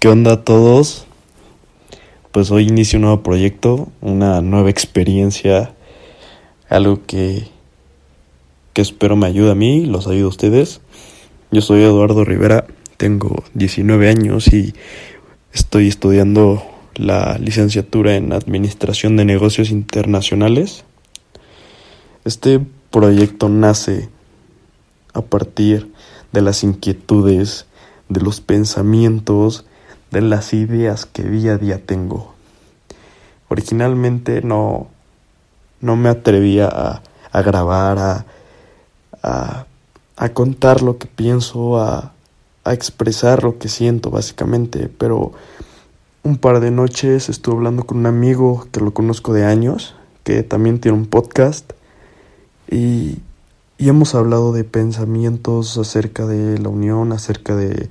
¿Qué onda a todos? Pues hoy inicio un nuevo proyecto, una nueva experiencia, algo que, que espero me ayude a mí, los ayude a ustedes. Yo soy Eduardo Rivera, tengo 19 años y estoy estudiando la licenciatura en Administración de Negocios Internacionales. Este proyecto nace a partir de las inquietudes, de los pensamientos, de las ideas que día a día tengo. Originalmente no, no me atrevía a, grabar, a, a, a, contar lo que pienso, a, a expresar lo que siento básicamente, pero un par de noches estuve hablando con un amigo que lo conozco de años, que también tiene un podcast, y, y hemos hablado de pensamientos acerca de la unión, acerca de,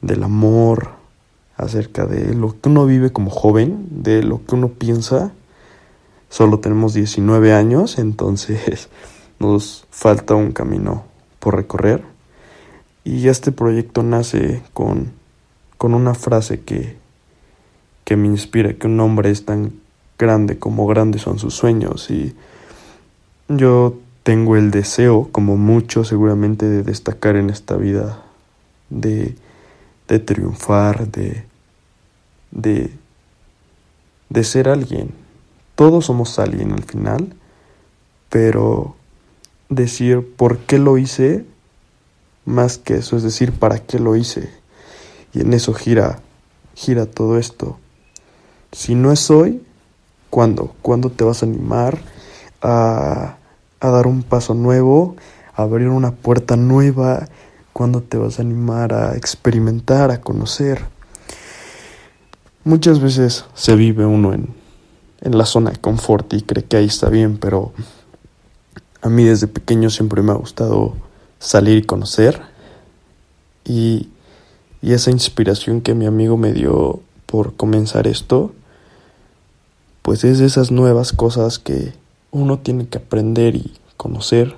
del amor, acerca de lo que uno vive como joven, de lo que uno piensa. Solo tenemos 19 años, entonces nos falta un camino por recorrer. Y este proyecto nace con, con una frase que, que me inspira, que un hombre es tan grande como grandes son sus sueños. Y yo tengo el deseo, como muchos seguramente, de destacar en esta vida, de, de triunfar, de, de, de ser alguien. Todos somos alguien al final, pero decir por qué lo hice, más que eso, es decir, para qué lo hice. Y en eso gira, gira todo esto. Si no es hoy, ¿cuándo? ¿Cuándo te vas a animar a, a dar un paso nuevo, a abrir una puerta nueva? ¿Cuándo te vas a animar a experimentar, a conocer? Muchas veces se vive uno en, en la zona de confort y cree que ahí está bien, pero a mí desde pequeño siempre me ha gustado salir y conocer. Y, y esa inspiración que mi amigo me dio por comenzar esto, pues es de esas nuevas cosas que uno tiene que aprender y conocer.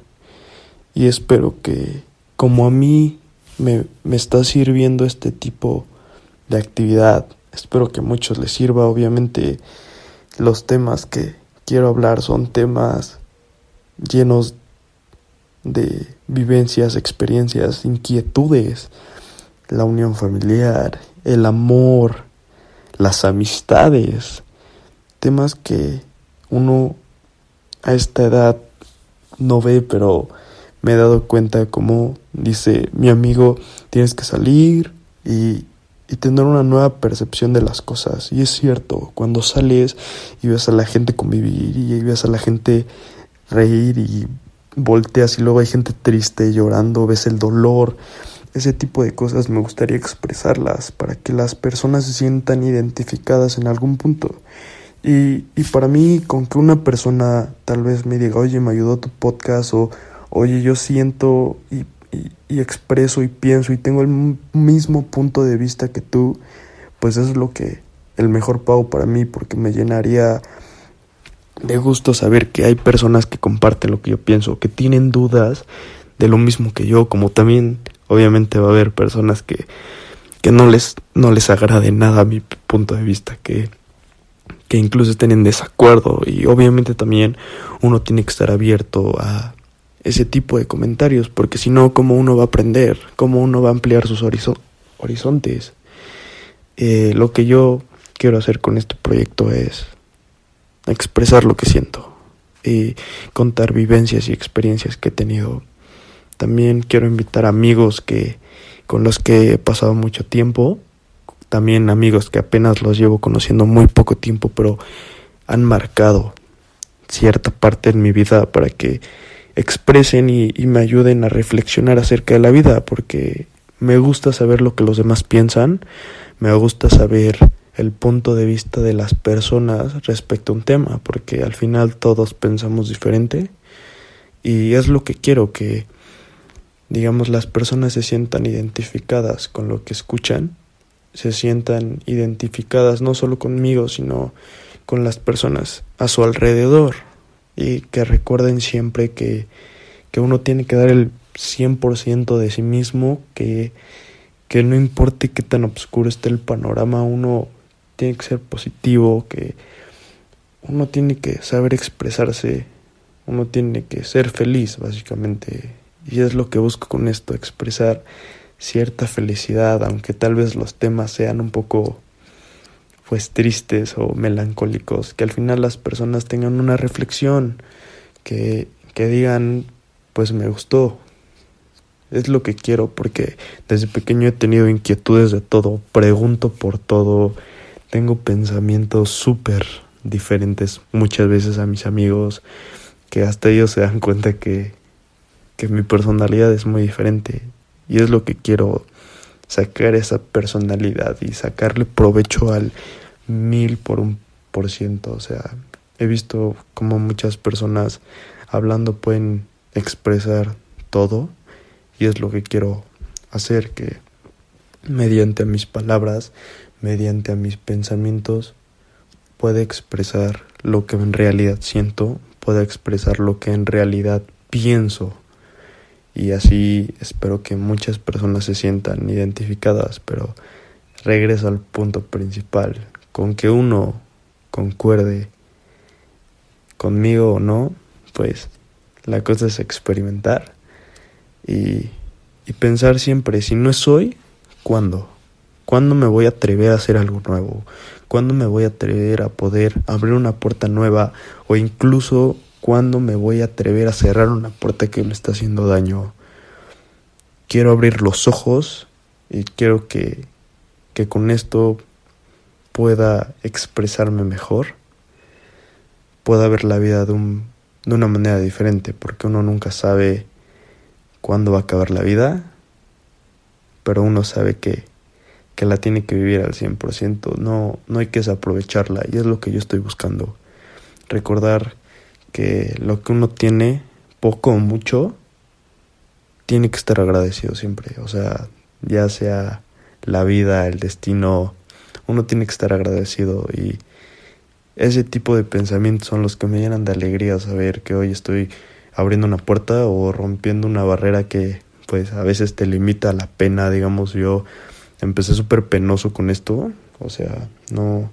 Y espero que como a mí me, me está sirviendo este tipo de actividad Espero que a muchos les sirva. Obviamente los temas que quiero hablar son temas llenos de vivencias, experiencias, inquietudes, la unión familiar, el amor, las amistades, temas que uno a esta edad no ve, pero me he dado cuenta como dice mi amigo, tienes que salir y y tener una nueva percepción de las cosas. Y es cierto, cuando sales y ves a la gente convivir y ves a la gente reír y volteas y luego hay gente triste llorando, ves el dolor, ese tipo de cosas me gustaría expresarlas para que las personas se sientan identificadas en algún punto. Y, y para mí, con que una persona tal vez me diga, oye, me ayudó tu podcast o oye, yo siento y y, expreso y pienso y tengo el mismo punto de vista que tú, pues es lo que el mejor pago para mí porque me llenaría de gusto saber que hay personas que comparten lo que yo pienso, que tienen dudas de lo mismo que yo, como también obviamente va a haber personas que, que no les no les agrade nada mi punto de vista, que que incluso estén en desacuerdo y obviamente también uno tiene que estar abierto a ese tipo de comentarios, porque si no, ¿cómo uno va a aprender? ¿Cómo uno va a ampliar sus horizontes? Eh, lo que yo quiero hacer con este proyecto es expresar lo que siento y contar vivencias y experiencias que he tenido. También quiero invitar amigos que con los que he pasado mucho tiempo, también amigos que apenas los llevo conociendo muy poco tiempo, pero han marcado cierta parte en mi vida para que expresen y, me ayuden a reflexionar acerca de la vida, porque me gusta saber lo que los demás piensan, me gusta saber el punto de vista de las personas respecto a un tema, porque al final todos pensamos diferente y es lo que quiero que digamos las personas se sientan identificadas con lo que escuchan, se sientan identificadas no solo conmigo, sino con las personas a su alrededor y que recuerden siempre que, que uno tiene que dar el 100% de sí mismo, que, que no importe qué tan oscuro esté el panorama, uno tiene que ser positivo, que uno tiene que saber expresarse, uno tiene que ser feliz, básicamente. Y es lo que busco con esto, expresar cierta felicidad, aunque tal vez los temas sean un poco pues tristes o melancólicos, que al final las personas tengan una reflexión, que, que digan, pues me gustó, es lo que quiero porque desde pequeño he tenido inquietudes de todo, pregunto por todo, tengo pensamientos súper diferentes muchas veces a mis amigos, que hasta ellos se dan cuenta que, que mi personalidad es muy diferente y es lo que quiero sacar esa personalidad y sacarle provecho al mil por un por ciento. O sea, he visto como muchas personas hablando pueden expresar todo y es lo que quiero hacer que mediante mis palabras, mediante mis pensamientos, pueda expresar lo que en realidad siento, pueda expresar lo que en realidad pienso. Y así espero que muchas personas se sientan identificadas, pero regreso al punto principal con que uno concuerde conmigo o no, pues la cosa es experimentar y, pensar siempre, si no es hoy, ¿cuándo? ¿Cuándo me voy a atrever a hacer algo nuevo? ¿Cuándo me voy a atrever a poder abrir una puerta nueva? O incluso, ¿cuándo me voy a atrever a cerrar una puerta que me está haciendo daño? Quiero abrir los ojos y quiero que, que con esto pueda expresarme mejor, pueda ver la vida de, un, de una manera diferente, porque uno nunca sabe cuándo va a acabar la vida, pero uno sabe que, que la tiene que vivir al 100%, no, no hay que desaprovecharla y es lo que yo estoy buscando, recordar que lo que uno tiene, poco o mucho, tiene que estar agradecido siempre, o sea, ya sea la vida, el destino, uno tiene que estar agradecido y ese tipo de pensamientos son los que me llenan de alegría saber que hoy estoy abriendo una puerta o rompiendo una barrera que pues a veces te limita la pena, digamos, yo empecé súper penoso con esto, o sea, no,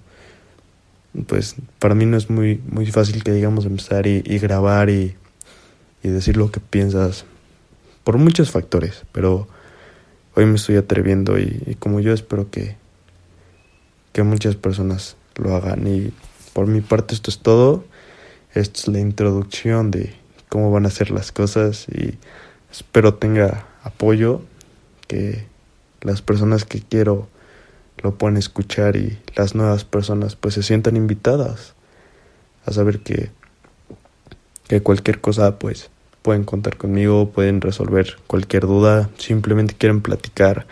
pues para mí no es muy, muy fácil que digamos empezar y, grabar y, y decir lo que piensas por muchos factores, pero hoy me estoy atreviendo y como yo espero que, que muchas personas lo hagan. Y por mi parte esto es todo. Esta es la introducción de cómo van a ser las cosas y espero tenga apoyo, que las personas que quiero lo puedan escuchar y las nuevas personas pues se sientan invitadas a saber que, que cualquier cosa pues pueden contar conmigo, pueden resolver cualquier duda, simplemente quieren platicar,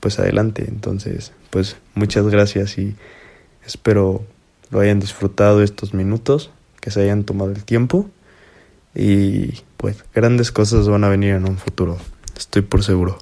pues adelante. Entonces, pues muchas gracias y espero lo hayan disfrutado estos minutos, que se hayan tomado el tiempo y pues grandes cosas van a venir en un futuro, estoy por seguro.